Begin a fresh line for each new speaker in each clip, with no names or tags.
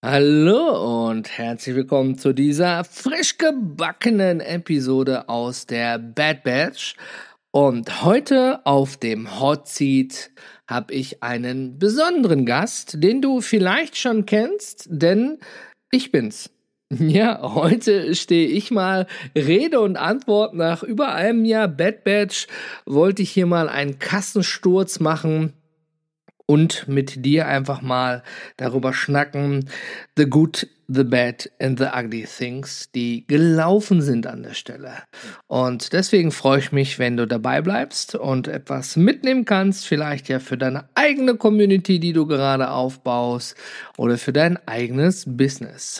Hallo und herzlich willkommen zu dieser frisch gebackenen Episode aus der Bad Batch. Und heute auf dem Hot Seat habe ich einen besonderen Gast, den du vielleicht schon kennst, denn ich bin's. Ja, heute stehe ich mal Rede und Antwort nach über einem Jahr Bad Batch. Wollte ich hier mal einen Kassensturz machen und mit dir einfach mal darüber schnacken, the good, the bad and the ugly things, die gelaufen sind an der Stelle. Und deswegen freue ich mich, wenn du dabei bleibst und etwas mitnehmen kannst, vielleicht ja für deine eigene Community, die du gerade aufbaust oder für dein eigenes Business.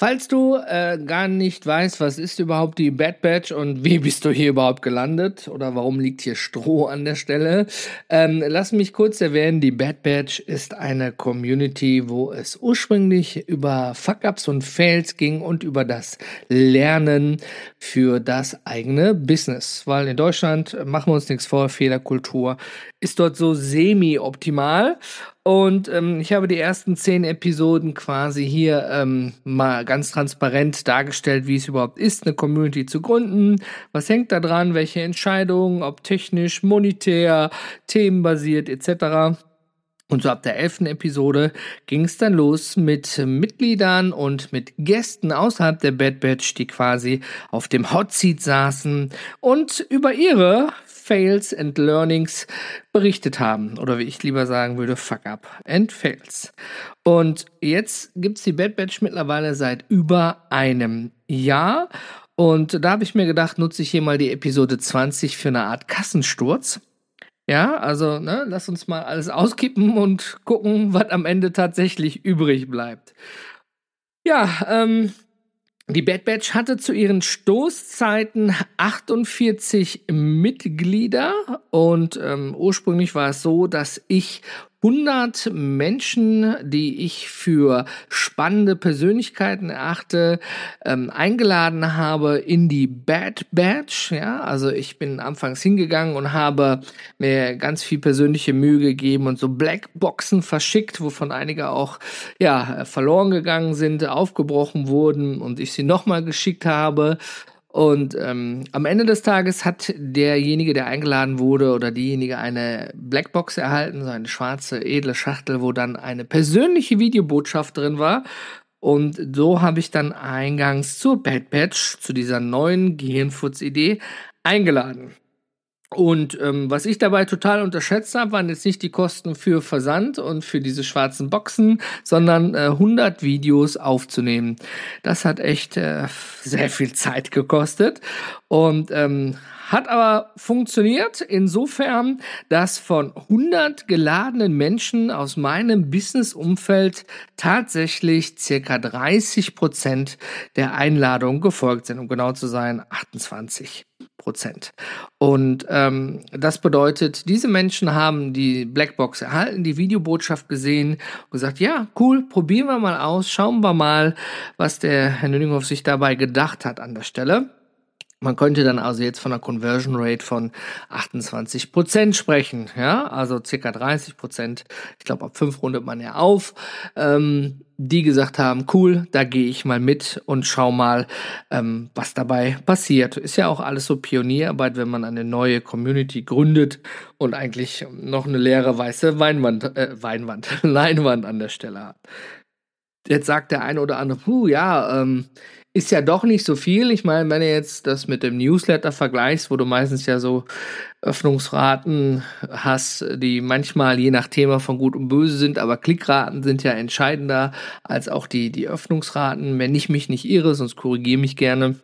Falls du äh, gar nicht weißt, was ist überhaupt die Bad Batch und wie bist du hier überhaupt gelandet oder warum liegt hier Stroh an der Stelle, ähm, lass mich kurz erwähnen, die Bad Batch ist eine Community, wo es ursprünglich über Fuck-Ups und Fails ging und über das Lernen für das eigene Business. Weil in Deutschland, machen wir uns nichts vor, Fehlerkultur ist dort so semi-optimal und ähm, ich habe die ersten zehn Episoden quasi hier ähm, mal ganz transparent dargestellt, wie es überhaupt ist, eine Community zu gründen. Was hängt da dran, welche Entscheidungen, ob technisch, monetär, themenbasiert etc. Und so ab der elften Episode ging es dann los mit Mitgliedern und mit Gästen außerhalb der Bad Batch, die quasi auf dem Hot Seat saßen und über ihre Fails and Learnings berichtet haben. Oder wie ich lieber sagen würde, Fuck Up and Fails. Und jetzt gibt's die Bad Batch mittlerweile seit über einem Jahr. Und da habe ich mir gedacht, nutze ich hier mal die Episode 20 für eine Art Kassensturz. Ja, also ne, lass uns mal alles auskippen und gucken, was am Ende tatsächlich übrig bleibt. Ja, ähm, die Bad Batch hatte zu ihren Stoßzeiten 48 Mitglieder und ähm, ursprünglich war es so, dass ich 100 Menschen, die ich für spannende Persönlichkeiten erachte, ähm, eingeladen habe in die Bad Batch. Ja, also ich bin anfangs hingegangen und habe mir ganz viel persönliche Mühe gegeben und so Blackboxen verschickt, wovon einige auch ja verloren gegangen sind, aufgebrochen wurden und ich sie nochmal geschickt habe. Und ähm, am Ende des Tages hat derjenige, der eingeladen wurde oder diejenige eine Blackbox erhalten, so eine schwarze, edle Schachtel, wo dann eine persönliche Videobotschaft drin war. Und so habe ich dann eingangs zur Bad Batch, zu dieser neuen Gehirnfutz-Idee eingeladen. Und ähm, was ich dabei total unterschätzt habe, waren jetzt nicht die Kosten für Versand und für diese schwarzen Boxen, sondern äh, 100 Videos aufzunehmen. Das hat echt äh, sehr viel Zeit gekostet und ähm, hat aber funktioniert insofern, dass von 100 geladenen Menschen aus meinem Business-Umfeld tatsächlich circa 30 Prozent der Einladung gefolgt sind, um genau zu sein, 28. Prozent. Und ähm, das bedeutet, diese Menschen haben die Blackbox erhalten, die Videobotschaft gesehen und gesagt, ja, cool, probieren wir mal aus, schauen wir mal, was der Herr Nüninghoff sich dabei gedacht hat an der Stelle. Man könnte dann also jetzt von einer Conversion Rate von 28 Prozent sprechen, ja, also circa 30 Prozent. Ich glaube, ab fünf rundet man ja auf. Ähm, die gesagt haben, cool, da gehe ich mal mit und schau mal, ähm, was dabei passiert. Ist ja auch alles so Pionierarbeit, wenn man eine neue Community gründet und eigentlich noch eine leere weiße Weinwand, äh, Weinwand, Leinwand an der Stelle hat. Jetzt sagt der eine oder andere, puh, ja, ähm, ist ja doch nicht so viel. Ich meine, wenn du jetzt das mit dem Newsletter vergleichst, wo du meistens ja so Öffnungsraten hast, die manchmal je nach Thema von gut und böse sind, aber Klickraten sind ja entscheidender als auch die, die Öffnungsraten, wenn ich mich nicht irre, sonst korrigiere mich gerne.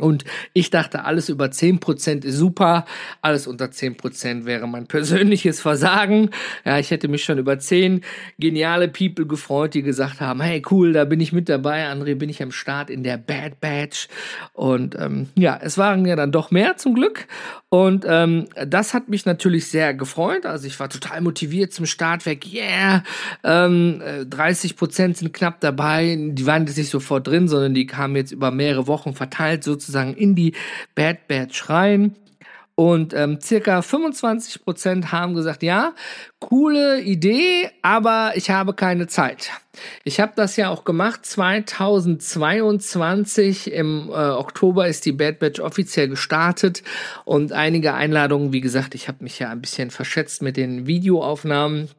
Und ich dachte, alles über 10% ist super, alles unter 10% wäre mein persönliches Versagen. Ja, ich hätte mich schon über 10 geniale People gefreut, die gesagt haben, hey cool, da bin ich mit dabei, André, bin ich am Start in der Bad Batch. Und ähm, ja, es waren ja dann doch mehr zum Glück. Und ähm, das hat mich natürlich sehr gefreut. Also ich war total motiviert zum Startwerk. Yeah, ähm, 30 Prozent sind knapp dabei. Die waren jetzt nicht sofort drin, sondern die kamen jetzt über mehrere Wochen verteilt sozusagen in die Bad Batch rein. Und ähm, circa 25 Prozent haben gesagt, ja, coole Idee, aber ich habe keine Zeit. Ich habe das ja auch gemacht. 2022 im äh, Oktober ist die Bad Batch offiziell gestartet und einige Einladungen, wie gesagt, ich habe mich ja ein bisschen verschätzt mit den Videoaufnahmen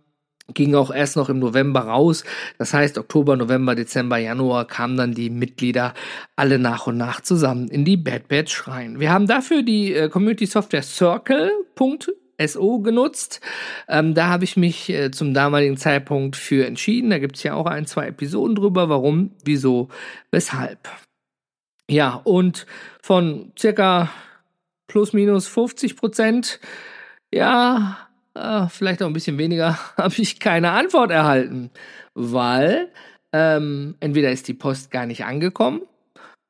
ging auch erst noch im November raus. Das heißt, Oktober, November, Dezember, Januar kamen dann die Mitglieder alle nach und nach zusammen in die Bad Batch rein. Wir haben dafür die äh, Community Software Circle.so genutzt. Ähm, da habe ich mich äh, zum damaligen Zeitpunkt für entschieden. Da gibt es ja auch ein, zwei Episoden drüber. Warum, wieso, weshalb. Ja, und von circa plus minus 50 Prozent, ja, äh, vielleicht auch ein bisschen weniger, habe ich keine Antwort erhalten, weil ähm, entweder ist die Post gar nicht angekommen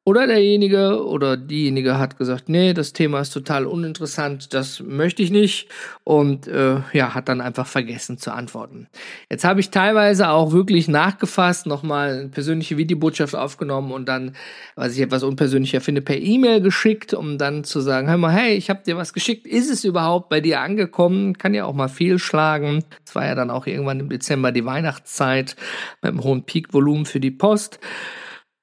oder derjenige oder diejenige hat gesagt, nee, das Thema ist total uninteressant, das möchte ich nicht und äh, ja, hat dann einfach vergessen zu antworten. Jetzt habe ich teilweise auch wirklich nachgefasst, nochmal eine persönliche Videobotschaft aufgenommen und dann, was ich etwas unpersönlicher finde, per E-Mail geschickt, um dann zu sagen, hör mal, hey, ich habe dir was geschickt, ist es überhaupt bei dir angekommen? Kann ja auch mal fehlschlagen. Es war ja dann auch irgendwann im Dezember die Weihnachtszeit mit einem hohen Peakvolumen für die Post.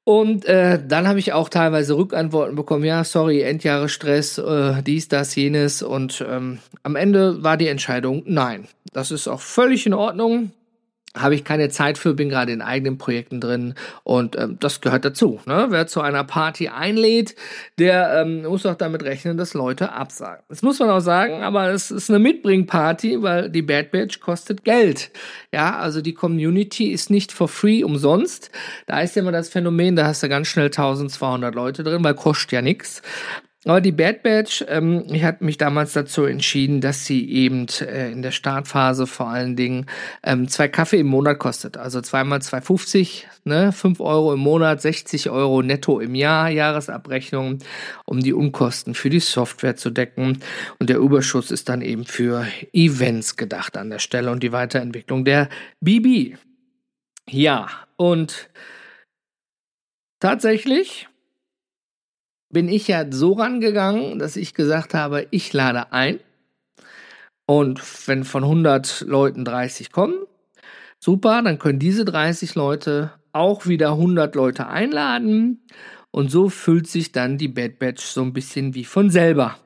Und äh, dann habe ich auch teilweise Rückantworten bekommen, ja, sorry, Endjahresstress, äh, dies, das, jenes. Und ähm, am Ende war die Entscheidung, nein. Das ist auch völlig in Ordnung habe ich keine Zeit für, bin gerade in eigenen Projekten drin und ähm, das gehört dazu. Ne? Wer zu einer Party einlädt, der ähm, muss auch damit rechnen, dass Leute absagen. Das muss man auch sagen, aber es ist eine Mitbringparty, weil die Bad Batch kostet Geld. Ja, also die Community ist nicht for free umsonst. Da ist ja immer das Phänomen, da hast du ganz schnell 1200 Leute drin, weil kostet ja nichts. Aber die Bad Batch, ähm, ich hatte mich damals dazu entschieden, dass sie eben äh, in der Startphase vor allen Dingen ähm, zwei Kaffee im Monat kostet. Also zweimal 2,50, ne, 5 Euro im Monat, 60 Euro netto im Jahr, Jahresabrechnung, um die Unkosten für die Software zu decken. Und der Überschuss ist dann eben für Events gedacht an der Stelle und die Weiterentwicklung der BB. Ja, und tatsächlich bin ich ja so rangegangen, dass ich gesagt habe, ich lade ein. Und wenn von 100 Leuten 30 kommen, super, dann können diese 30 Leute auch wieder 100 Leute einladen. Und so füllt sich dann die Bad Batch so ein bisschen wie von selber.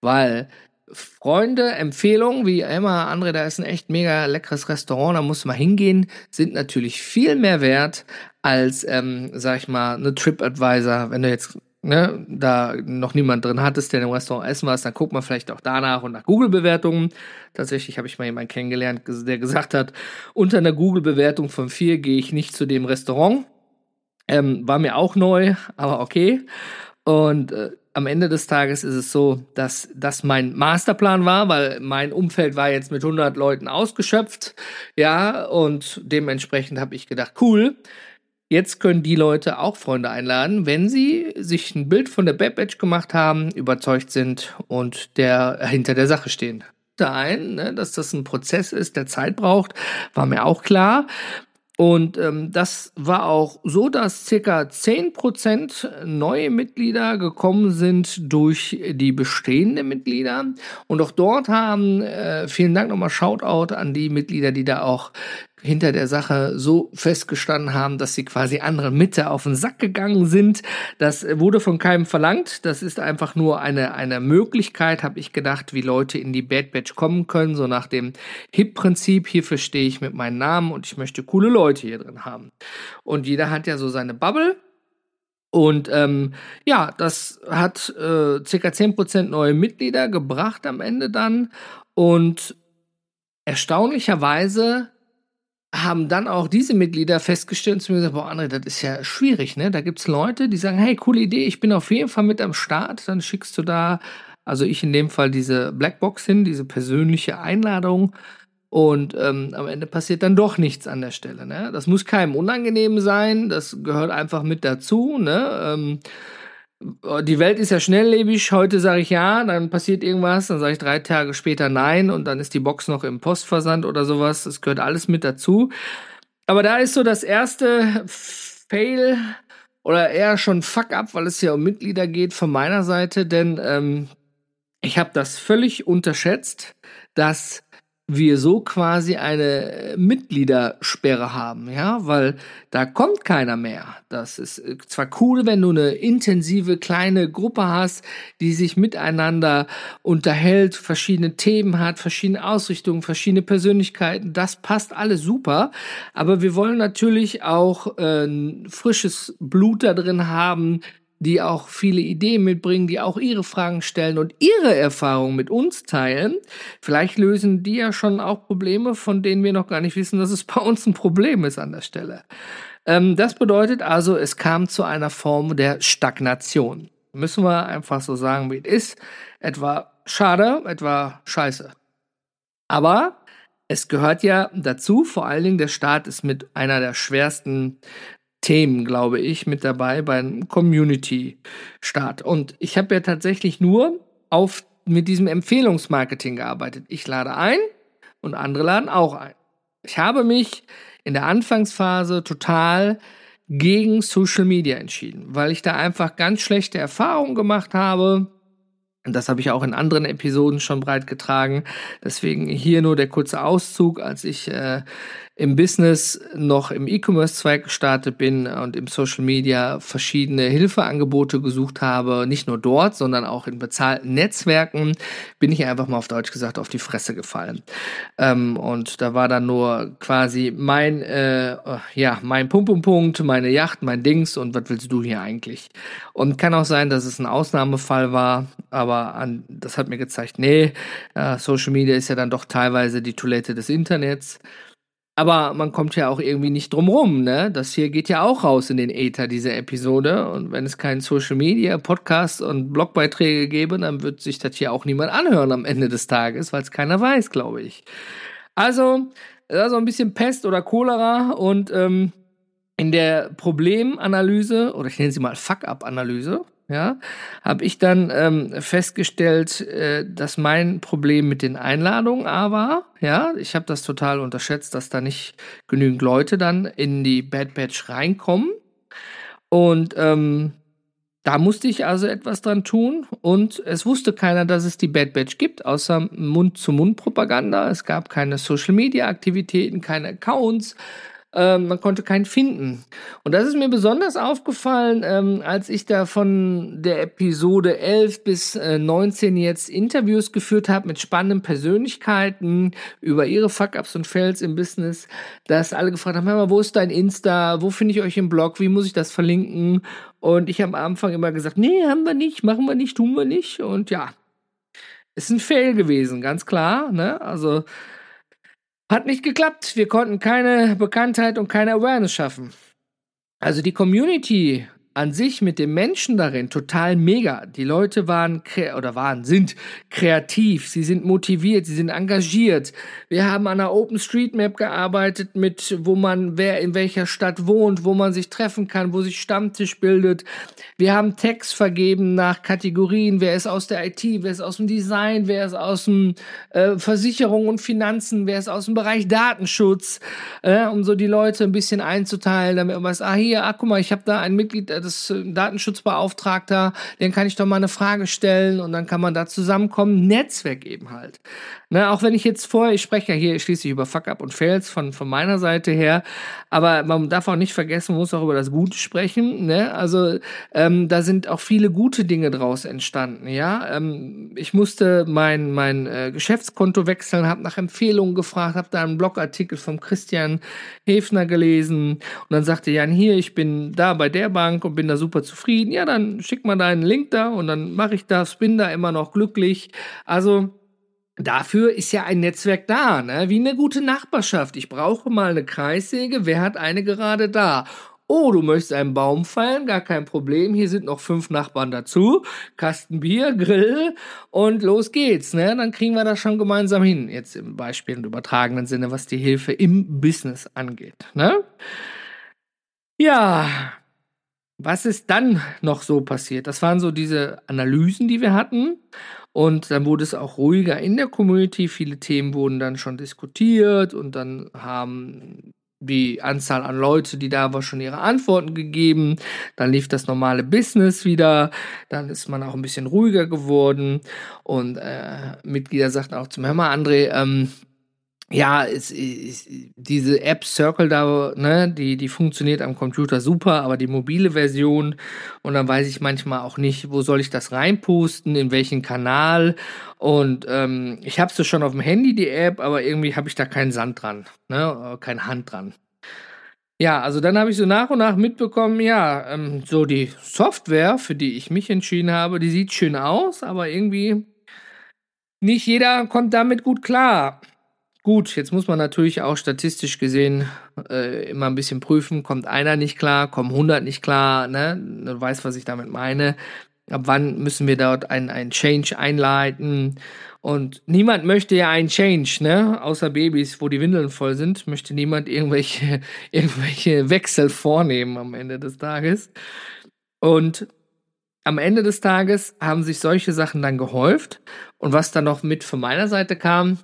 Weil Freunde, Empfehlungen, wie immer, André, da ist ein echt mega leckeres Restaurant, da muss man hingehen, sind natürlich viel mehr wert als, ähm, sag ich mal, eine TripAdvisor. Wenn du jetzt ne, da noch niemand drin hattest, der im Restaurant essen war, dann guckt man vielleicht auch danach und nach Google-Bewertungen. Tatsächlich habe ich mal jemanden kennengelernt, der gesagt hat, unter einer Google-Bewertung von vier gehe ich nicht zu dem Restaurant. Ähm, war mir auch neu, aber okay. Und äh, am Ende des Tages ist es so, dass das mein Masterplan war, weil mein Umfeld war jetzt mit 100 Leuten ausgeschöpft. Ja, und dementsprechend habe ich gedacht, cool, Jetzt können die Leute auch Freunde einladen, wenn sie sich ein Bild von der Bad Batch gemacht haben, überzeugt sind und der hinter der Sache stehen. Ein, ne, dass das ein Prozess ist, der Zeit braucht, war mir auch klar. Und ähm, das war auch so, dass circa 10% neue Mitglieder gekommen sind durch die bestehenden Mitglieder. Und auch dort haben, äh, vielen Dank nochmal Shoutout an die Mitglieder, die da auch hinter der Sache so festgestanden haben, dass sie quasi andere Mitte auf den Sack gegangen sind. Das wurde von keinem verlangt. Das ist einfach nur eine, eine Möglichkeit, habe ich gedacht, wie Leute in die Bad Batch kommen können, so nach dem Hip-Prinzip. Hier verstehe ich mit meinem Namen und ich möchte coole Leute hier drin haben. Und jeder hat ja so seine Bubble. Und ähm, ja, das hat äh, circa 10% neue Mitglieder gebracht am Ende dann. Und erstaunlicherweise haben dann auch diese Mitglieder festgestellt und zu mir gesagt, boah, André, das ist ja schwierig, ne? Da gibt's Leute, die sagen, hey, coole Idee, ich bin auf jeden Fall mit am Start. Dann schickst du da, also ich in dem Fall diese Blackbox hin, diese persönliche Einladung. Und ähm, am Ende passiert dann doch nichts an der Stelle. Ne? Das muss keinem unangenehm sein, das gehört einfach mit dazu. Ne? Ähm, die Welt ist ja schnelllebig. Heute sage ich ja, dann passiert irgendwas, dann sage ich drei Tage später nein und dann ist die Box noch im Postversand oder sowas. Das gehört alles mit dazu. Aber da ist so das erste Fail oder eher schon Fuck up, weil es ja um Mitglieder geht von meiner Seite, denn ähm, ich habe das völlig unterschätzt, dass wir so quasi eine äh, Mitgliedersperre haben, ja, weil da kommt keiner mehr. Das ist äh, zwar cool, wenn du eine intensive kleine Gruppe hast, die sich miteinander unterhält, verschiedene Themen hat, verschiedene Ausrichtungen, verschiedene Persönlichkeiten, das passt alles super, aber wir wollen natürlich auch äh, frisches Blut da drin haben, die auch viele Ideen mitbringen, die auch ihre Fragen stellen und ihre Erfahrungen mit uns teilen. Vielleicht lösen die ja schon auch Probleme, von denen wir noch gar nicht wissen, dass es bei uns ein Problem ist an der Stelle. Ähm, das bedeutet also, es kam zu einer Form der Stagnation. Müssen wir einfach so sagen, wie es ist. Etwa schade, etwa scheiße. Aber es gehört ja dazu, vor allen Dingen der Staat ist mit einer der schwersten Themen, glaube ich, mit dabei beim Community-Start. Und ich habe ja tatsächlich nur auf, mit diesem Empfehlungsmarketing gearbeitet. Ich lade ein und andere laden auch ein. Ich habe mich in der Anfangsphase total gegen Social Media entschieden, weil ich da einfach ganz schlechte Erfahrungen gemacht habe und das habe ich auch in anderen Episoden schon breit getragen. Deswegen hier nur der kurze Auszug, als ich äh, im Business noch im E-Commerce-Zweig gestartet bin und im Social Media verschiedene Hilfeangebote gesucht habe, nicht nur dort, sondern auch in bezahlten Netzwerken, bin ich einfach mal auf Deutsch gesagt auf die Fresse gefallen. Ähm, und da war dann nur quasi mein, äh, ja, mein Pum-Pum-Punkt, meine Yacht, mein Dings und was willst du hier eigentlich? Und kann auch sein, dass es ein Ausnahmefall war, aber an, das hat mir gezeigt, nee, äh, Social Media ist ja dann doch teilweise die Toilette des Internets. Aber man kommt ja auch irgendwie nicht drum rum, ne? Das hier geht ja auch raus in den Äther, diese Episode. Und wenn es keinen Social Media, Podcast und Blogbeiträge gäbe, dann wird sich das hier auch niemand anhören am Ende des Tages, weil es keiner weiß, glaube ich. Also, also ein bisschen Pest oder Cholera und ähm, in der Problemanalyse, oder ich nenne sie mal Fuck-up-Analyse, ja, habe ich dann ähm, festgestellt, äh, dass mein Problem mit den Einladungen aber, ja, ich habe das total unterschätzt, dass da nicht genügend Leute dann in die Bad Batch reinkommen. Und ähm, da musste ich also etwas dran tun und es wusste keiner, dass es die Bad Batch gibt, außer Mund-zu-Mund-Propaganda. Es gab keine Social-Media-Aktivitäten, keine Accounts, ähm, man konnte keinen finden. Und das ist mir besonders aufgefallen, ähm, als ich da von der Episode 11 bis äh, 19 jetzt Interviews geführt habe mit spannenden Persönlichkeiten über ihre Fuck-Ups und Fails im Business, dass alle gefragt haben, mal, wo ist dein Insta? Wo finde ich euch im Blog? Wie muss ich das verlinken? Und ich habe am Anfang immer gesagt, nee, haben wir nicht, machen wir nicht, tun wir nicht. Und ja, ist ein Fail gewesen, ganz klar. Ne? Also hat nicht geklappt. Wir konnten keine Bekanntheit und keine Awareness schaffen. Also die Community an sich mit dem Menschen darin total mega. Die Leute waren oder waren sind kreativ, sie sind motiviert, sie sind engagiert. Wir haben an einer Open Street Map gearbeitet mit wo man wer in welcher Stadt wohnt, wo man sich treffen kann, wo sich Stammtisch bildet. Wir haben Text vergeben nach Kategorien, wer ist aus der IT, wer ist aus dem Design, wer ist aus dem äh, Versicherung und Finanzen, wer ist aus dem Bereich Datenschutz, äh, um so die Leute ein bisschen einzuteilen, damit man weiß, ah hier, ah guck mal, ich habe da ein Mitglied das äh, Datenschutzbeauftragter, den kann ich doch mal eine Frage stellen und dann kann man da zusammenkommen. Netzwerk eben halt. Ne, auch wenn ich jetzt vorher, ich spreche ja hier schließlich über Fuck-Up und Fails von, von meiner Seite her, aber man darf auch nicht vergessen, man muss auch über das Gute sprechen. Ne? Also ähm, da sind auch viele gute Dinge draus entstanden. Ja, ähm, ich musste mein mein äh, Geschäftskonto wechseln, habe nach Empfehlungen gefragt, habe da einen Blogartikel vom Christian Hefner gelesen und dann sagte Jan hier, ich bin da bei der Bank und bin da super zufrieden. Ja, dann schick mal deinen Link da und dann mache ich das, bin da immer noch glücklich. Also dafür ist ja ein Netzwerk da, ne? wie eine gute Nachbarschaft. Ich brauche mal eine Kreissäge, wer hat eine gerade da? Oh, du möchtest einen Baum feiern, gar kein Problem. Hier sind noch fünf Nachbarn dazu. Kasten Bier, Grill und los geht's. Ne? Dann kriegen wir das schon gemeinsam hin. Jetzt im Beispiel und übertragenen Sinne, was die Hilfe im Business angeht. Ne? Ja, was ist dann noch so passiert? Das waren so diese Analysen, die wir hatten. Und dann wurde es auch ruhiger in der Community. Viele Themen wurden dann schon diskutiert und dann haben die Anzahl an Leute, die da war, schon ihre Antworten gegeben. Dann lief das normale Business wieder. Dann ist man auch ein bisschen ruhiger geworden. Und äh, Mitglieder sagten auch zum Hör mal, André, ähm, ja, es, es, diese App Circle da, ne, die, die funktioniert am Computer super, aber die mobile Version und dann weiß ich manchmal auch nicht, wo soll ich das reinposten, in welchen Kanal und ähm, ich habe so schon auf dem Handy die App, aber irgendwie habe ich da keinen Sand dran, ne, keine Hand dran. Ja, also dann habe ich so nach und nach mitbekommen, ja, ähm, so die Software, für die ich mich entschieden habe, die sieht schön aus, aber irgendwie nicht jeder kommt damit gut klar. Gut, jetzt muss man natürlich auch statistisch gesehen äh, immer ein bisschen prüfen. Kommt einer nicht klar, kommen 100 nicht klar, ne? Du weißt, was ich damit meine. Ab wann müssen wir dort einen, einen Change einleiten? Und niemand möchte ja einen Change, ne? Außer Babys, wo die Windeln voll sind, möchte niemand irgendwelche, irgendwelche Wechsel vornehmen am Ende des Tages. Und am Ende des Tages haben sich solche Sachen dann gehäuft. Und was dann noch mit von meiner Seite kam,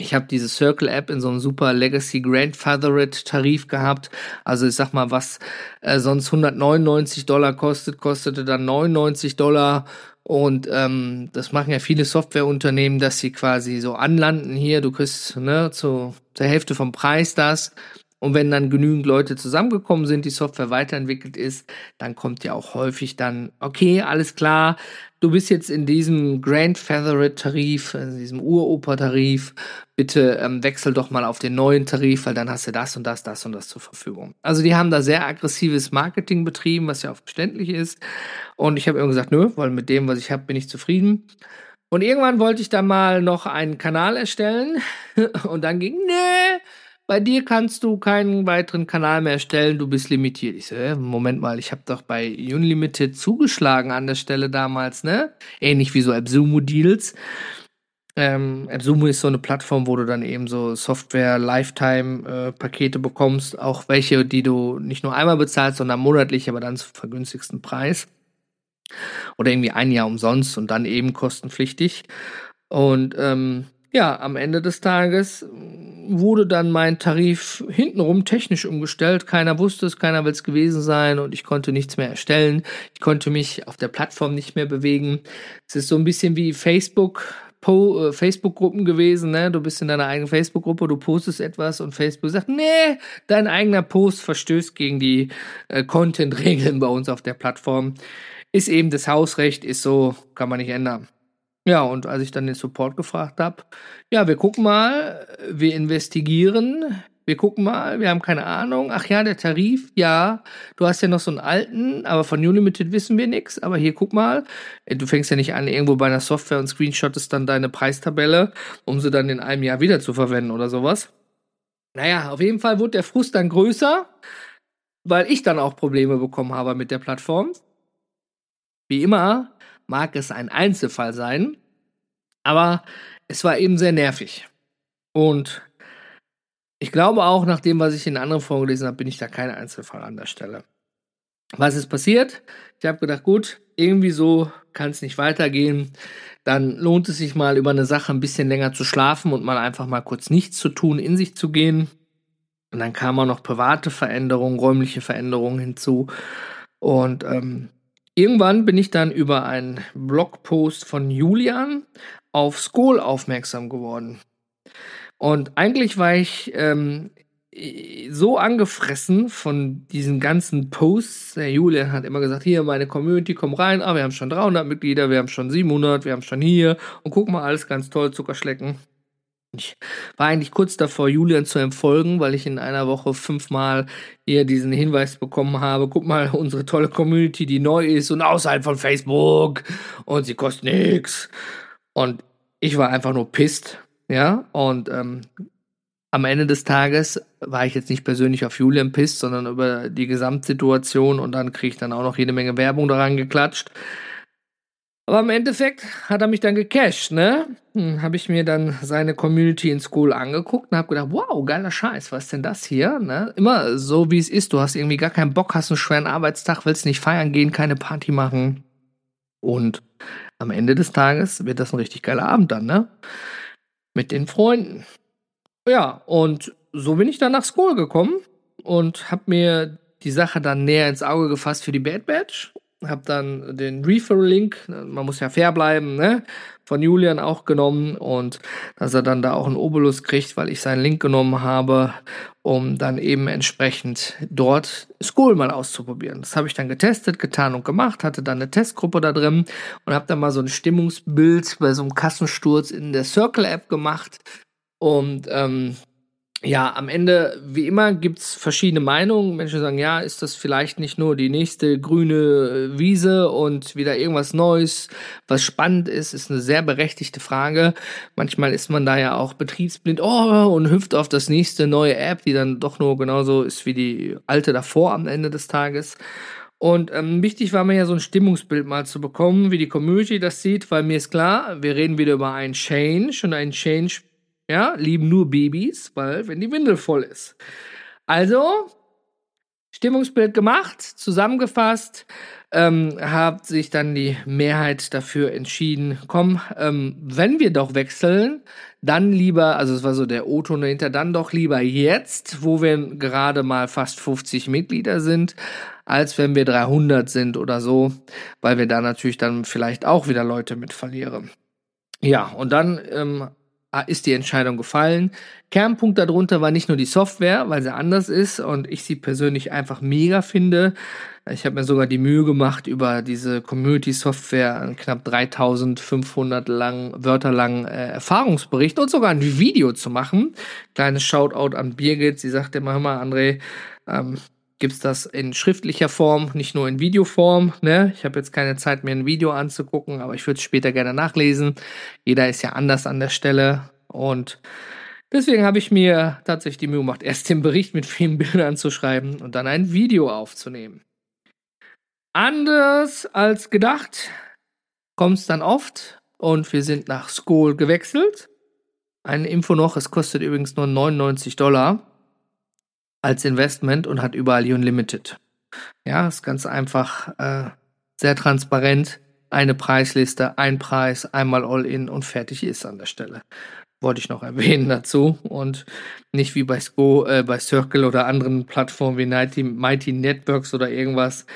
ich habe diese Circle App in so einem super Legacy Grandfathered Tarif gehabt. Also ich sag mal, was äh, sonst 199 Dollar kostet, kostete dann 99 Dollar. Und ähm, das machen ja viele Softwareunternehmen, dass sie quasi so anlanden hier. Du kriegst ne, zu der Hälfte vom Preis das. Und wenn dann genügend Leute zusammengekommen sind, die Software weiterentwickelt ist, dann kommt ja auch häufig dann, okay, alles klar, du bist jetzt in diesem Grandfathered Tarif, in diesem Uroper-Tarif, bitte ähm, wechsel doch mal auf den neuen Tarif, weil dann hast du das und das, das und das zur Verfügung. Also die haben da sehr aggressives Marketing betrieben, was ja auch verständlich ist. Und ich habe immer gesagt, nö, weil mit dem, was ich habe, bin ich zufrieden. Und irgendwann wollte ich da mal noch einen Kanal erstellen und dann ging, nee, bei dir kannst du keinen weiteren Kanal mehr erstellen, du bist limitiert. Ich so, äh, Moment mal, ich habe doch bei Unlimited zugeschlagen an der Stelle damals, ne? Ähnlich wie so AppSumo-Deals. Ähm, AppSumo ist so eine Plattform, wo du dann eben so Software-Lifetime-Pakete äh, bekommst, auch welche, die du nicht nur einmal bezahlst, sondern monatlich, aber dann zum vergünstigsten Preis. Oder irgendwie ein Jahr umsonst und dann eben kostenpflichtig. Und ähm, ja, am Ende des Tages wurde dann mein Tarif hintenrum technisch umgestellt. Keiner wusste es, keiner will es gewesen sein und ich konnte nichts mehr erstellen. Ich konnte mich auf der Plattform nicht mehr bewegen. Es ist so ein bisschen wie Facebook. Äh, Facebook-Gruppen gewesen, ne? Du bist in deiner eigenen Facebook-Gruppe, du postest etwas und Facebook sagt, nee, dein eigener Post verstößt gegen die äh, Content-Regeln bei uns auf der Plattform. Ist eben das Hausrecht, ist so, kann man nicht ändern. Ja, und als ich dann den Support gefragt habe, ja, wir gucken mal, wir investigieren, wir gucken mal, wir haben keine Ahnung. Ach ja, der Tarif, ja, du hast ja noch so einen alten, aber von Unlimited wissen wir nichts. Aber hier guck mal, äh, du fängst ja nicht an irgendwo bei einer Software und screenshottest dann deine Preistabelle, um sie dann in einem Jahr wieder zu verwenden oder sowas. Naja, auf jeden Fall wurde der Frust dann größer, weil ich dann auch Probleme bekommen habe mit der Plattform. Wie immer mag es ein Einzelfall sein, aber es war eben sehr nervig. Und ich glaube auch, nach dem, was ich in anderen Folgen gelesen habe, bin ich da kein Einzelfall an der Stelle. Was ist passiert? Ich habe gedacht, gut, irgendwie so kann es nicht weitergehen. Dann lohnt es sich mal über eine Sache ein bisschen länger zu schlafen und mal einfach mal kurz nichts zu tun, in sich zu gehen. Und dann kamen auch noch private Veränderungen, räumliche Veränderungen hinzu. Und ähm, Irgendwann bin ich dann über einen Blogpost von Julian auf Skoll aufmerksam geworden. Und eigentlich war ich ähm, so angefressen von diesen ganzen Posts. Der Julian hat immer gesagt, hier, meine Community, komm rein. Ah, wir haben schon 300 Mitglieder, wir haben schon 700, wir haben schon hier. Und guck mal, alles ganz toll, Zuckerschlecken. Ich war eigentlich kurz davor, Julian zu empfolgen, weil ich in einer Woche fünfmal hier diesen Hinweis bekommen habe. Guck mal, unsere tolle Community, die neu ist und außerhalb von Facebook und sie kostet nichts. Und ich war einfach nur pisst, ja, und ähm, am Ende des Tages war ich jetzt nicht persönlich auf Julian pisst, sondern über die Gesamtsituation und dann kriege ich dann auch noch jede Menge Werbung daran geklatscht. Aber im Endeffekt hat er mich dann gecasht, ne? Hm, habe ich mir dann seine Community in School angeguckt und habe gedacht, wow, geiler Scheiß, was ist denn das hier? Ne? Immer so, wie es ist. Du hast irgendwie gar keinen Bock, hast einen schweren Arbeitstag, willst nicht feiern gehen, keine Party machen. Und am Ende des Tages wird das ein richtig geiler Abend dann, ne? Mit den Freunden. Ja, und so bin ich dann nach School gekommen und habe mir die Sache dann näher ins Auge gefasst für die Bad Batch. Hab dann den Referral-Link, man muss ja fair bleiben, ne, von Julian auch genommen und dass er dann da auch einen Obolus kriegt, weil ich seinen Link genommen habe, um dann eben entsprechend dort School mal auszuprobieren. Das habe ich dann getestet, getan und gemacht, hatte dann eine Testgruppe da drin und habe dann mal so ein Stimmungsbild bei so einem Kassensturz in der Circle-App gemacht und ähm, ja, am Ende, wie immer, gibt's verschiedene Meinungen. Menschen sagen, ja, ist das vielleicht nicht nur die nächste grüne äh, Wiese und wieder irgendwas Neues, was spannend ist, ist eine sehr berechtigte Frage. Manchmal ist man da ja auch betriebsblind oh, und hüpft auf das nächste neue App, die dann doch nur genauso ist wie die alte davor am Ende des Tages. Und ähm, wichtig war mir ja so ein Stimmungsbild mal zu bekommen, wie die Community das sieht, weil mir ist klar, wir reden wieder über einen Change und ein Change ja, lieben nur Babys, weil wenn die Windel voll ist. Also, Stimmungsbild gemacht, zusammengefasst, ähm, hat sich dann die Mehrheit dafür entschieden, komm, ähm, wenn wir doch wechseln, dann lieber, also es war so der O-Ton dahinter, dann doch lieber jetzt, wo wir gerade mal fast 50 Mitglieder sind, als wenn wir 300 sind oder so, weil wir da natürlich dann vielleicht auch wieder Leute mit verlieren. Ja, und dann ähm, ist die Entscheidung gefallen. Kernpunkt darunter war nicht nur die Software, weil sie anders ist und ich sie persönlich einfach mega finde. Ich habe mir sogar die Mühe gemacht, über diese Community-Software einen knapp 3500 lang, Wörter lang äh, Erfahrungsbericht und sogar ein Video zu machen. Kleines Shoutout an Birgit. Sie sagte immer, hör mal, André, ähm, gibt's das in schriftlicher Form, nicht nur in Videoform. Ne? Ich habe jetzt keine Zeit, mir ein Video anzugucken, aber ich würde es später gerne nachlesen. Jeder ist ja anders an der Stelle und deswegen habe ich mir tatsächlich die Mühe gemacht, erst den Bericht mit vielen Bildern zu schreiben und dann ein Video aufzunehmen. Anders als gedacht kommt es dann oft und wir sind nach School gewechselt. Eine Info noch, es kostet übrigens nur 99 Dollar als Investment und hat überall Unlimited. Ja, ist ganz einfach, äh, sehr transparent. Eine Preisliste, ein Preis, einmal All-In und fertig ist an der Stelle. Wollte ich noch erwähnen dazu und nicht wie bei Sco, äh, bei Circle oder anderen Plattformen wie Mighty, Mighty Networks oder irgendwas,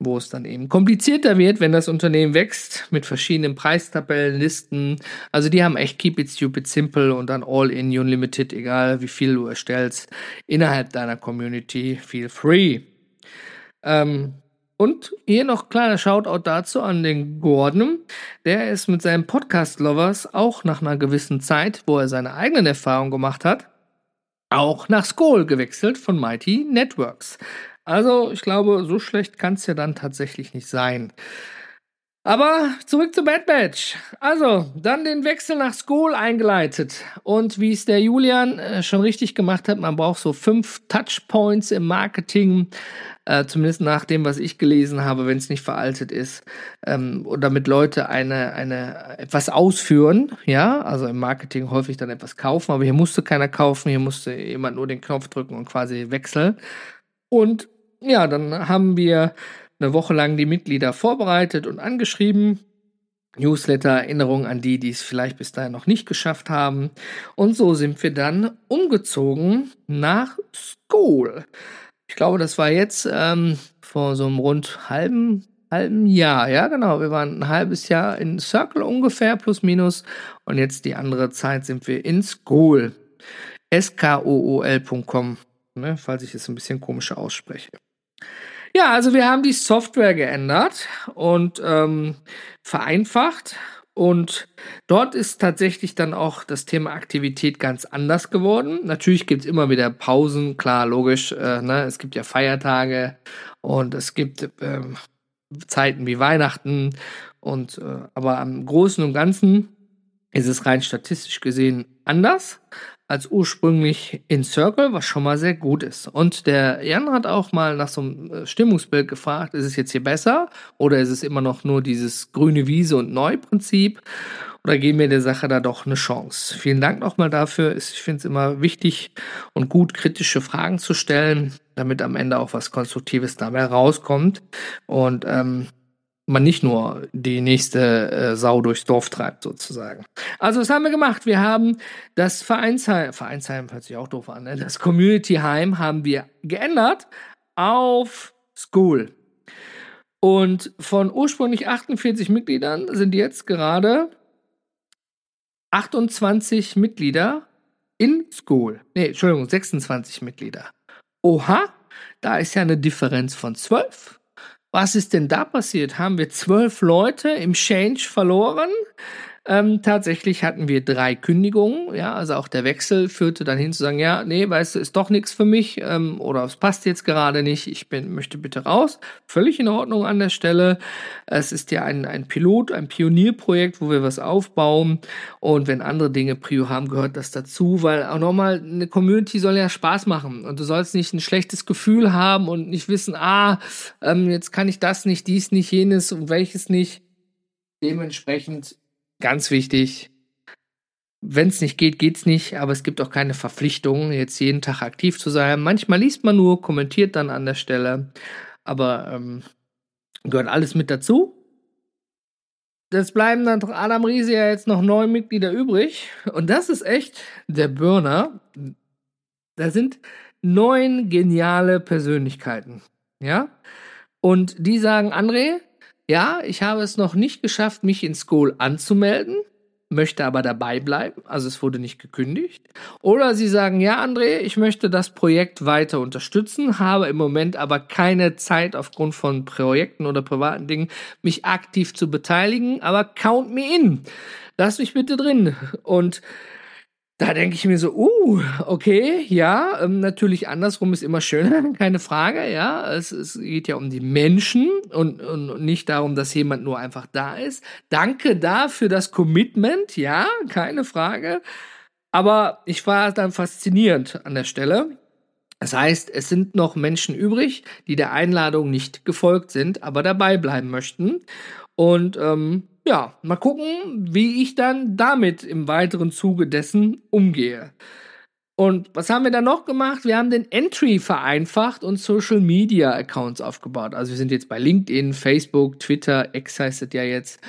wo es dann eben komplizierter wird, wenn das Unternehmen wächst mit verschiedenen Preistabellen, Listen. Also die haben echt Keep It Stupid Simple und dann All in Unlimited, egal wie viel du erstellst, innerhalb deiner Community, feel free. Ähm, und hier noch kleiner Shoutout dazu an den Gordon. Der ist mit seinem Podcast Lovers auch nach einer gewissen Zeit, wo er seine eigenen Erfahrungen gemacht hat, auch nach Skoll gewechselt von Mighty Networks. Also, ich glaube, so schlecht kann es ja dann tatsächlich nicht sein. Aber zurück zu Bad Batch. Also, dann den Wechsel nach School eingeleitet. Und wie es der Julian äh, schon richtig gemacht hat, man braucht so fünf Touchpoints im Marketing, äh, zumindest nach dem, was ich gelesen habe, wenn es nicht veraltet ist, ähm, und damit Leute eine, eine, etwas ausführen, ja, also im Marketing häufig dann etwas kaufen, aber hier musste keiner kaufen, hier musste jemand nur den Knopf drücken und quasi wechseln. Und ja, dann haben wir eine Woche lang die Mitglieder vorbereitet und angeschrieben. Newsletter, Erinnerungen an die, die es vielleicht bis dahin noch nicht geschafft haben. Und so sind wir dann umgezogen nach School. Ich glaube, das war jetzt ähm, vor so einem rund halben, halben Jahr. Ja, genau. Wir waren ein halbes Jahr in Circle ungefähr, plus minus. Und jetzt die andere Zeit sind wir in School. S-K-O-O-L.com, ne, falls ich es ein bisschen komischer ausspreche. Ja, also wir haben die Software geändert und ähm, vereinfacht. Und dort ist tatsächlich dann auch das Thema Aktivität ganz anders geworden. Natürlich gibt es immer wieder Pausen, klar, logisch. Äh, ne? Es gibt ja Feiertage und es gibt ähm, Zeiten wie Weihnachten. Und äh, aber am Großen und Ganzen ist es rein statistisch gesehen anders als ursprünglich in Circle, was schon mal sehr gut ist. Und der Jan hat auch mal nach so einem äh, Stimmungsbild gefragt, ist es jetzt hier besser oder ist es immer noch nur dieses grüne Wiese und Neu-Prinzip? Oder geben wir der Sache da doch eine Chance? Vielen Dank nochmal dafür. Ich finde es immer wichtig und gut, kritische Fragen zu stellen, damit am Ende auch was Konstruktives dabei rauskommt. Und ähm, man nicht nur die nächste äh, Sau durchs Dorf treibt, sozusagen. Also, was haben wir gemacht? Wir haben das Vereinsheim, Vereinsheim hört sich auch doof an, ne? das Community Heim haben wir geändert auf School. Und von ursprünglich 48 Mitgliedern sind jetzt gerade 28 Mitglieder in School. Nee, Entschuldigung, 26 Mitglieder. Oha, da ist ja eine Differenz von 12. Was ist denn da passiert? Haben wir zwölf Leute im Change verloren? Ähm, tatsächlich hatten wir drei Kündigungen, ja, also auch der Wechsel führte dann hin zu sagen, ja, nee, weißt du, ist doch nichts für mich ähm, oder es passt jetzt gerade nicht, ich bin, möchte bitte raus. Völlig in Ordnung an der Stelle. Es ist ja ein, ein Pilot, ein Pionierprojekt, wo wir was aufbauen und wenn andere Dinge Prio haben, gehört das dazu, weil auch nochmal, eine Community soll ja Spaß machen und du sollst nicht ein schlechtes Gefühl haben und nicht wissen, ah, ähm, jetzt kann ich das nicht, dies nicht, jenes und welches nicht. Dementsprechend Ganz wichtig, wenn es nicht geht, geht's nicht, aber es gibt auch keine Verpflichtung, jetzt jeden Tag aktiv zu sein. Manchmal liest man nur, kommentiert dann an der Stelle, aber ähm, gehört alles mit dazu. Es bleiben dann Adam Riese ja jetzt noch neun Mitglieder übrig und das ist echt der Burner. Da sind neun geniale Persönlichkeiten, ja? Und die sagen, André, ja, ich habe es noch nicht geschafft, mich in School anzumelden, möchte aber dabei bleiben, also es wurde nicht gekündigt. Oder sie sagen, ja, André, ich möchte das Projekt weiter unterstützen, habe im Moment aber keine Zeit aufgrund von Projekten oder privaten Dingen, mich aktiv zu beteiligen, aber count me in. Lass mich bitte drin. Und da denke ich mir so, uh, okay, ja, ähm, natürlich andersrum ist immer schöner, keine Frage, ja. Es, es geht ja um die Menschen und, und nicht darum, dass jemand nur einfach da ist. Danke da für das Commitment, ja, keine Frage. Aber ich war dann faszinierend an der Stelle. Das heißt, es sind noch Menschen übrig, die der Einladung nicht gefolgt sind, aber dabei bleiben möchten. Und ähm, ja, mal gucken, wie ich dann damit im weiteren Zuge dessen umgehe. Und was haben wir dann noch gemacht? Wir haben den Entry vereinfacht und Social Media Accounts aufgebaut. Also wir sind jetzt bei LinkedIn, Facebook, Twitter, X heißt es ja jetzt.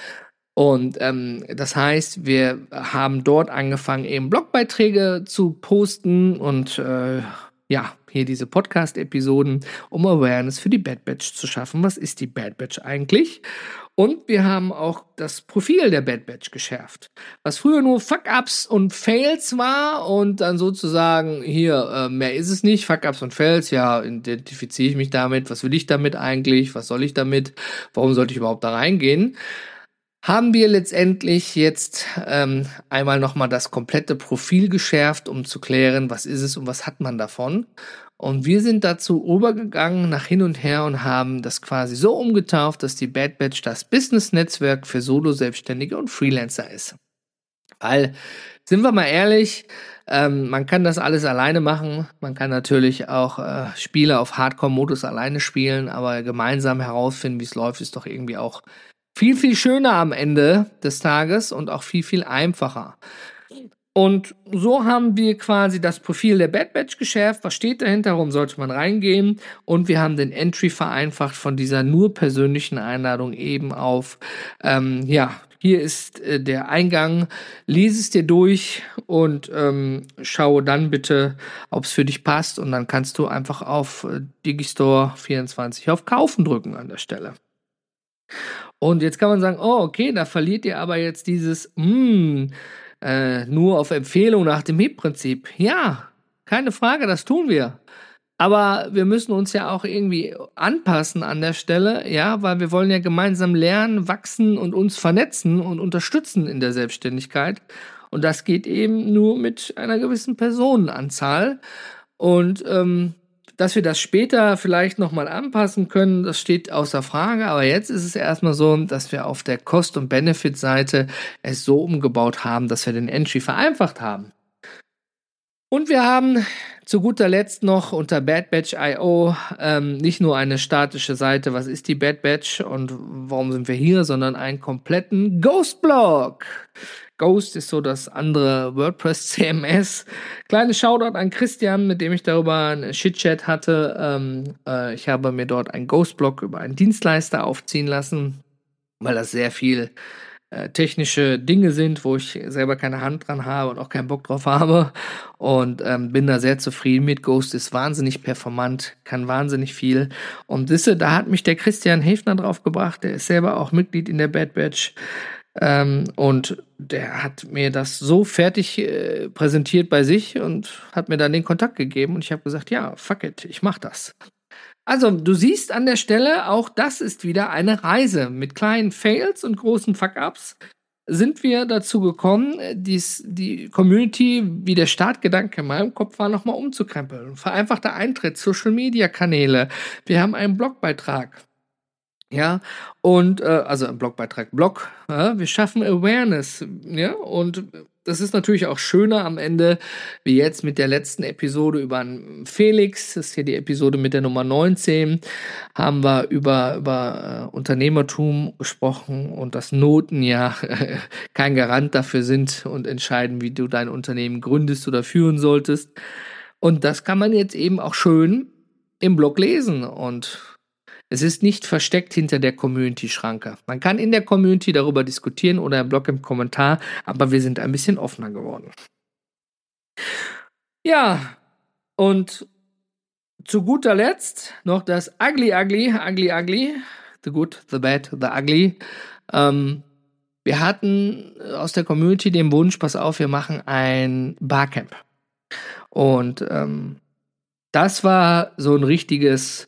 Und ähm, das heißt, wir haben dort angefangen, eben Blogbeiträge zu posten und äh, ja, hier diese Podcast-Episoden, um Awareness für die Bad Batch zu schaffen. Was ist die Bad Batch eigentlich? Und wir haben auch das Profil der Bad Batch geschärft. Was früher nur Fuck-Ups und Fails war und dann sozusagen hier, äh, mehr ist es nicht, Fuck-Ups und Fails, ja, identifiziere ich mich damit, was will ich damit eigentlich, was soll ich damit, warum sollte ich überhaupt da reingehen? haben wir letztendlich jetzt ähm, einmal nochmal das komplette Profil geschärft, um zu klären, was ist es und was hat man davon. Und wir sind dazu übergegangen nach hin und her und haben das quasi so umgetauft, dass die Bad Batch das Business-Netzwerk für Solo-Selbstständige und Freelancer ist. Weil, sind wir mal ehrlich, ähm, man kann das alles alleine machen. Man kann natürlich auch äh, Spiele auf Hardcore-Modus alleine spielen, aber gemeinsam herausfinden, wie es läuft, ist doch irgendwie auch viel, viel schöner am Ende des Tages und auch viel, viel einfacher. Und so haben wir quasi das Profil der Bad Batch geschärft. Was steht dahinter? Warum sollte man reingehen? Und wir haben den Entry vereinfacht von dieser nur persönlichen Einladung eben auf, ähm, ja, hier ist äh, der Eingang, lese es dir durch und ähm, schaue dann bitte, ob es für dich passt. Und dann kannst du einfach auf äh, Digistore 24 auf Kaufen drücken an der Stelle. Und jetzt kann man sagen, oh, okay, da verliert ihr aber jetzt dieses, mh, hm, äh, nur auf Empfehlung nach dem HIP-Prinzip. Ja, keine Frage, das tun wir. Aber wir müssen uns ja auch irgendwie anpassen an der Stelle, ja, weil wir wollen ja gemeinsam lernen, wachsen und uns vernetzen und unterstützen in der Selbstständigkeit. Und das geht eben nur mit einer gewissen Personenanzahl. Und ähm, dass wir das später vielleicht nochmal anpassen können, das steht außer Frage. Aber jetzt ist es erstmal so, dass wir auf der Kost- und Benefit-Seite es so umgebaut haben, dass wir den Entry vereinfacht haben. Und wir haben zu guter Letzt noch unter Bad Batch.io ähm, nicht nur eine statische Seite, was ist die Bad Batch und warum sind wir hier, sondern einen kompletten Ghost-Blog. Ghost ist so das andere WordPress CMS. Kleines Shoutout an Christian, mit dem ich darüber einen Shit-Chat hatte. Ähm, äh, ich habe mir dort einen Ghost-Blog über einen Dienstleister aufziehen lassen, weil das sehr viel äh, technische Dinge sind, wo ich selber keine Hand dran habe und auch keinen Bock drauf habe. Und ähm, bin da sehr zufrieden mit. Ghost ist wahnsinnig performant, kann wahnsinnig viel. Und wisse, da hat mich der Christian Hefner drauf gebracht. Der ist selber auch Mitglied in der Bad Batch. Ähm, und der hat mir das so fertig äh, präsentiert bei sich und hat mir dann den Kontakt gegeben. Und ich habe gesagt, ja, fuck it, ich mach das. Also, du siehst an der Stelle, auch das ist wieder eine Reise. Mit kleinen Fails und großen Fuck-Ups sind wir dazu gekommen, dies, die Community, wie der Startgedanke in meinem Kopf war, nochmal umzukrempeln. Vereinfachter Eintritt, Social-Media-Kanäle. Wir haben einen Blogbeitrag. Ja, und äh, also ein Blogbeitrag, Blog, ja, wir schaffen Awareness, ja, und das ist natürlich auch schöner am Ende, wie jetzt mit der letzten Episode über Felix, das ist hier die Episode mit der Nummer 19, haben wir über, über äh, Unternehmertum gesprochen und dass Noten ja kein Garant dafür sind und entscheiden, wie du dein Unternehmen gründest oder führen solltest. Und das kann man jetzt eben auch schön im Blog lesen und es ist nicht versteckt hinter der Community-Schranke. Man kann in der Community darüber diskutieren oder im Blog im Kommentar, aber wir sind ein bisschen offener geworden. Ja, und zu guter Letzt noch das Ugly Ugly, Ugly Ugly, The Good, The Bad, The Ugly. Ähm, wir hatten aus der Community den Wunsch, pass auf, wir machen ein Barcamp. Und ähm, das war so ein richtiges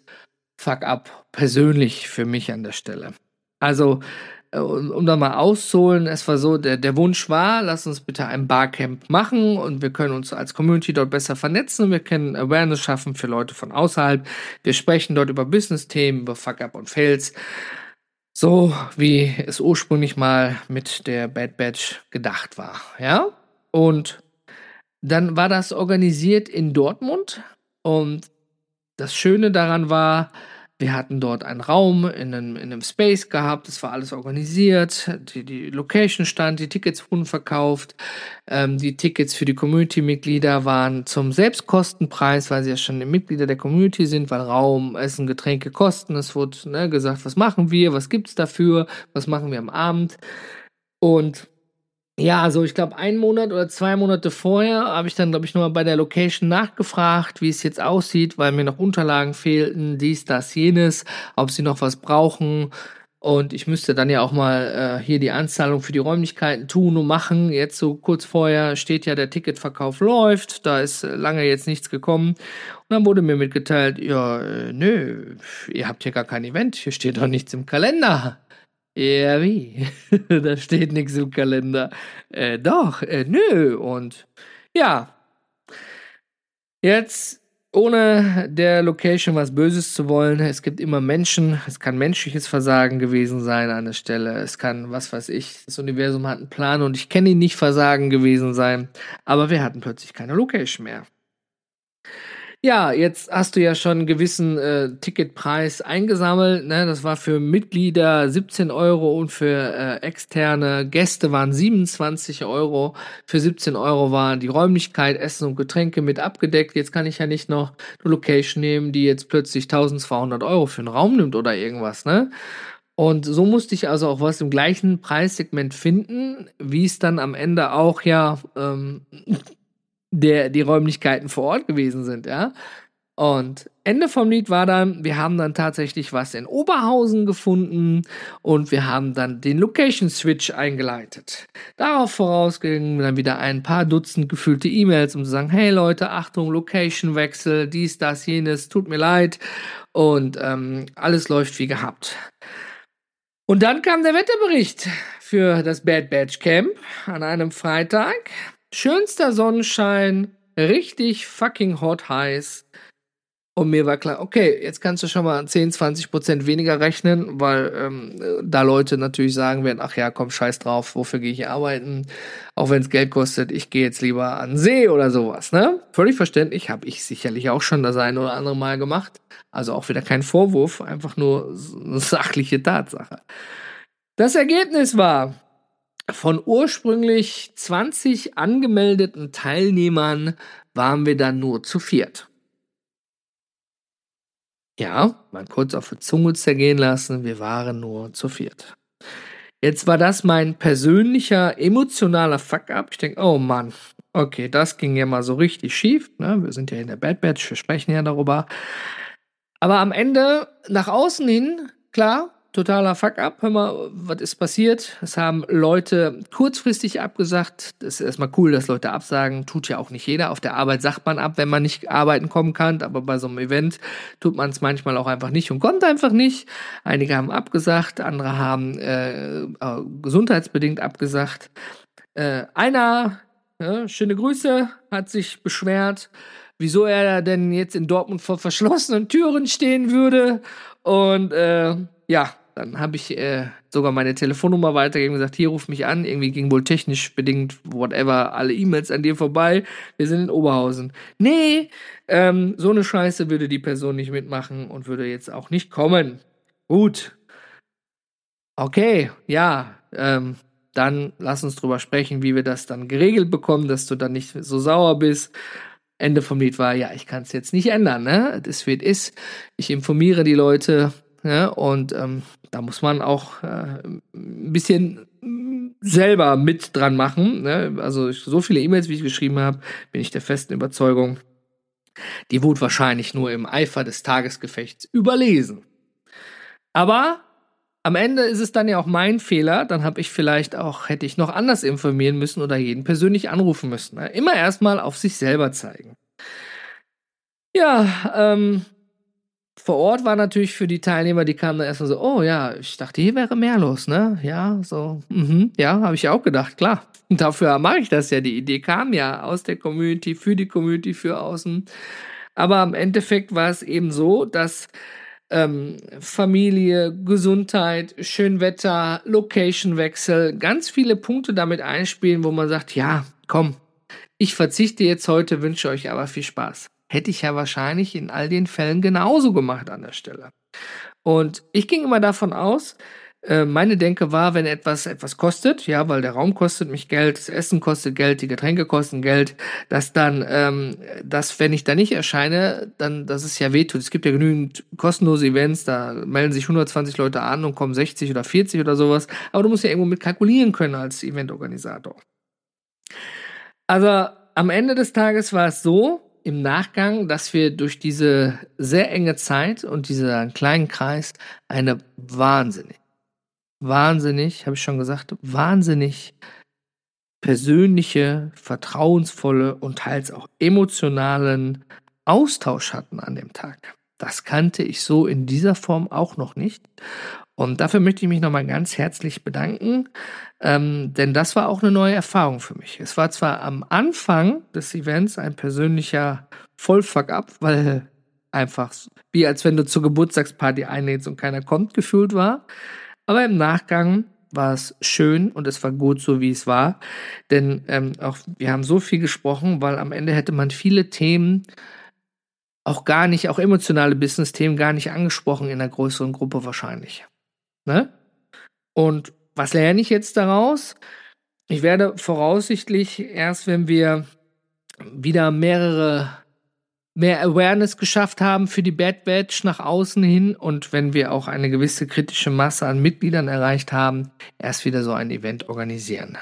Fuck-up persönlich für mich an der Stelle. Also, äh, um da mal auszuholen, es war so, der, der Wunsch war, lass uns bitte ein Barcamp machen und wir können uns als Community dort besser vernetzen, wir können Awareness schaffen für Leute von außerhalb. Wir sprechen dort über Business-Themen, über Fuck-up und Fails. So wie es ursprünglich mal mit der Bad Batch gedacht war, ja? Und dann war das organisiert in Dortmund und das Schöne daran war, wir hatten dort einen Raum in einem, in einem Space gehabt, es war alles organisiert, die, die Location stand, die Tickets wurden verkauft, ähm, die Tickets für die Community-Mitglieder waren zum Selbstkostenpreis, weil sie ja schon Mitglieder der Community sind, weil Raum, Essen, Getränke kosten. Es wurde ne, gesagt, was machen wir, was gibt's dafür, was machen wir am Abend. Und ja, also ich glaube, einen Monat oder zwei Monate vorher habe ich dann, glaube ich, nochmal bei der Location nachgefragt, wie es jetzt aussieht, weil mir noch Unterlagen fehlten, dies, das, jenes, ob sie noch was brauchen. Und ich müsste dann ja auch mal äh, hier die Anzahlung für die Räumlichkeiten tun und machen. Jetzt so kurz vorher steht ja, der Ticketverkauf läuft. Da ist äh, lange jetzt nichts gekommen. Und dann wurde mir mitgeteilt, ja, äh, nö, ihr habt hier gar kein Event. Hier steht doch nichts im Kalender. Ja, wie? da steht nichts im Kalender. Äh, doch, äh, nö. Und ja. Jetzt, ohne der Location was Böses zu wollen, es gibt immer Menschen. Es kann menschliches Versagen gewesen sein an der Stelle. Es kann, was weiß ich, das Universum hat einen Plan und ich kenne ihn nicht Versagen gewesen sein. Aber wir hatten plötzlich keine Location mehr. Ja, jetzt hast du ja schon einen gewissen äh, Ticketpreis eingesammelt. Ne? Das war für Mitglieder 17 Euro und für äh, externe Gäste waren 27 Euro. Für 17 Euro war die Räumlichkeit, Essen und Getränke mit abgedeckt. Jetzt kann ich ja nicht noch eine Location nehmen, die jetzt plötzlich 1200 Euro für einen Raum nimmt oder irgendwas. Ne? Und so musste ich also auch was im gleichen Preissegment finden, wie es dann am Ende auch ja ähm, der, die Räumlichkeiten vor Ort gewesen sind, ja. Und Ende vom Lied war dann, wir haben dann tatsächlich was in Oberhausen gefunden und wir haben dann den Location Switch eingeleitet. Darauf vorausgingen dann wieder ein paar Dutzend gefüllte E-Mails, um zu sagen, hey Leute, Achtung, Location Wechsel, dies, das, jenes, tut mir leid und ähm, alles läuft wie gehabt. Und dann kam der Wetterbericht für das Bad Badge Camp an einem Freitag. Schönster Sonnenschein, richtig fucking hot heiß. Und mir war klar, okay, jetzt kannst du schon mal 10, 20 Prozent weniger rechnen, weil ähm, da Leute natürlich sagen werden, ach ja, komm, scheiß drauf, wofür gehe ich arbeiten? Auch wenn es Geld kostet, ich gehe jetzt lieber an See oder sowas, ne? Völlig verständlich, habe ich sicherlich auch schon das eine oder andere Mal gemacht. Also auch wieder kein Vorwurf, einfach nur eine sachliche Tatsache. Das Ergebnis war, von ursprünglich 20 angemeldeten Teilnehmern waren wir dann nur zu viert. Ja, mal kurz auf die Zunge zergehen lassen, wir waren nur zu viert. Jetzt war das mein persönlicher emotionaler Fuck-up. Ich denke, oh Mann, okay, das ging ja mal so richtig schief. Ne? Wir sind ja in der Bad Batch, wir sprechen ja darüber. Aber am Ende, nach außen hin, klar, totaler Fuck-up. Hör mal, was ist passiert? Es haben Leute kurzfristig abgesagt. Das ist erstmal cool, dass Leute absagen. Tut ja auch nicht jeder. Auf der Arbeit sagt man ab, wenn man nicht arbeiten kommen kann. Aber bei so einem Event tut man es manchmal auch einfach nicht und kommt einfach nicht. Einige haben abgesagt, andere haben äh, äh gesundheitsbedingt abgesagt. Äh, einer, ja, schöne Grüße, hat sich beschwert, wieso er denn jetzt in Dortmund vor verschlossenen Türen stehen würde. Und äh, ja, dann habe ich äh, sogar meine Telefonnummer weitergegeben und gesagt, hier ruf mich an. Irgendwie ging wohl technisch bedingt, whatever, alle E-Mails an dir vorbei. Wir sind in Oberhausen. Nee, ähm, so eine Scheiße würde die Person nicht mitmachen und würde jetzt auch nicht kommen. Gut. Okay, ja, ähm, dann lass uns drüber sprechen, wie wir das dann geregelt bekommen, dass du dann nicht so sauer bist. Ende vom Lied war, ja, ich kann es jetzt nicht ändern, ne? Das wird ist. Ich informiere die Leute, ja, und ähm, da muss man auch äh, ein bisschen selber mit dran machen. Ne? Also so viele E-Mails, wie ich geschrieben habe, bin ich der festen Überzeugung, die wurde wahrscheinlich nur im Eifer des Tagesgefechts überlesen. Aber am Ende ist es dann ja auch mein Fehler. Dann habe ich vielleicht auch, hätte ich noch anders informieren müssen oder jeden persönlich anrufen müssen. Ne? Immer erstmal auf sich selber zeigen. Ja, ähm, vor Ort war natürlich für die Teilnehmer, die kamen dann erstmal so, oh ja, ich dachte, hier wäre mehr los, ne? Ja, so, mhm, ja, habe ich auch gedacht, klar. Und dafür mache ich das ja. Die Idee kam ja aus der Community, für die Community, für außen. Aber im Endeffekt war es eben so, dass ähm, Familie, Gesundheit, Schönwetter, Location-Wechsel, ganz viele Punkte damit einspielen, wo man sagt, ja, komm, ich verzichte jetzt heute, wünsche euch aber viel Spaß hätte ich ja wahrscheinlich in all den Fällen genauso gemacht an der Stelle. Und ich ging immer davon aus, äh, meine Denke war, wenn etwas etwas kostet, ja, weil der Raum kostet mich Geld, das Essen kostet Geld, die Getränke kosten Geld, dass dann, ähm, dass wenn ich da nicht erscheine, dann, dass es ja wehtut. Es gibt ja genügend kostenlose Events, da melden sich 120 Leute an und kommen 60 oder 40 oder sowas, aber du musst ja irgendwo mit kalkulieren können als Eventorganisator. Also am Ende des Tages war es so, im Nachgang, dass wir durch diese sehr enge Zeit und diesen kleinen Kreis eine wahnsinnig, wahnsinnig, habe ich schon gesagt, wahnsinnig persönliche, vertrauensvolle und teils auch emotionalen Austausch hatten an dem Tag. Das kannte ich so in dieser Form auch noch nicht. Und dafür möchte ich mich nochmal ganz herzlich bedanken, ähm, denn das war auch eine neue Erfahrung für mich. Es war zwar am Anfang des Events ein persönlicher Vollfuck-up, weil einfach wie als wenn du zur Geburtstagsparty einlädst und keiner kommt, gefühlt war. Aber im Nachgang war es schön und es war gut so, wie es war. Denn ähm, auch wir haben so viel gesprochen, weil am Ende hätte man viele Themen auch gar nicht, auch emotionale Business-Themen gar nicht angesprochen in einer größeren Gruppe wahrscheinlich. Ne? Und was lerne ich jetzt daraus? Ich werde voraussichtlich erst, wenn wir wieder mehrere mehr Awareness geschafft haben für die Bad Batch nach außen hin und wenn wir auch eine gewisse kritische Masse an Mitgliedern erreicht haben, erst wieder so ein Event organisieren.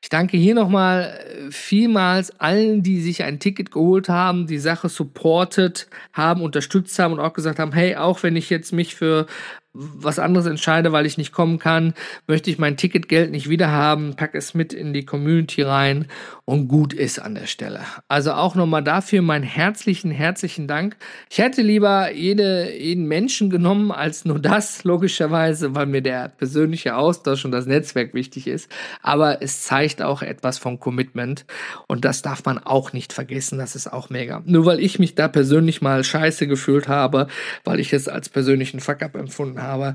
Ich danke hier nochmal vielmals allen, die sich ein Ticket geholt haben, die Sache supportet haben, unterstützt haben und auch gesagt haben, hey, auch wenn ich jetzt mich für was anderes entscheide, weil ich nicht kommen kann, möchte ich mein Ticketgeld nicht wieder haben, pack es mit in die Community rein und gut ist an der Stelle. Also auch nochmal dafür meinen herzlichen, herzlichen Dank. Ich hätte lieber jede, jeden Menschen genommen als nur das, logischerweise, weil mir der persönliche Austausch und das Netzwerk wichtig ist. Aber es es zeigt auch etwas von Commitment. Und das darf man auch nicht vergessen. Das ist auch mega. Nur weil ich mich da persönlich mal scheiße gefühlt habe, weil ich es als persönlichen Fuck-up empfunden habe,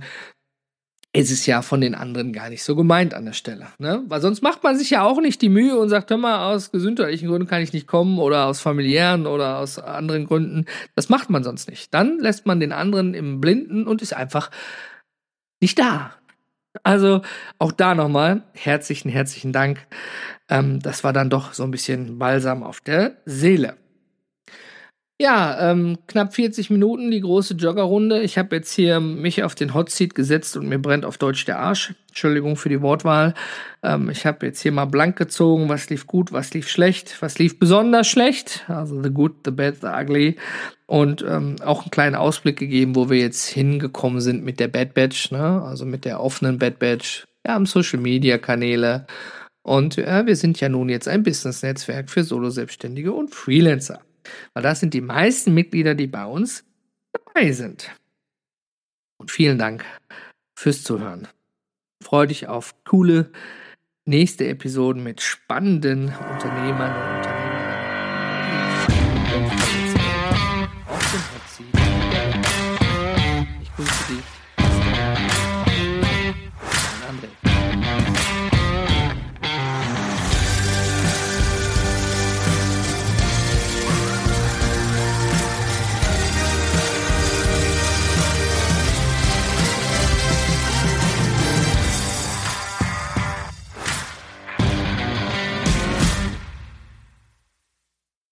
ist es ja von den anderen gar nicht so gemeint an der Stelle. Ne? Weil sonst macht man sich ja auch nicht die Mühe und sagt, hör mal, aus gesundheitlichen Gründen kann ich nicht kommen oder aus familiären oder aus anderen Gründen. Das macht man sonst nicht. Dann lässt man den anderen im Blinden und ist einfach nicht da. Also auch da nochmal herzlichen, herzlichen Dank. Ähm, das war dann doch so ein bisschen Balsam auf der Seele. Ja, ähm, knapp 40 Minuten, die große Joggerrunde. Ich habe jetzt hier mich auf den Hotseat gesetzt und mir brennt auf Deutsch der Arsch. Entschuldigung für die Wortwahl. Ähm, ich habe jetzt hier mal blank gezogen, was lief gut, was lief schlecht, was lief besonders schlecht. Also the good, the bad, the ugly. Und ähm, auch einen kleinen Ausblick gegeben, wo wir jetzt hingekommen sind mit der Bad Batch, ne? also mit der offenen Bad Batch. Wir haben Social Media Kanäle. Und äh, wir sind ja nun jetzt ein Business-Netzwerk für Solo-Selbstständige und Freelancer. Weil das sind die meisten Mitglieder, die bei uns dabei sind. Und vielen Dank fürs Zuhören. Freue dich auf coole nächste Episoden mit spannenden Unternehmern und Unternehmern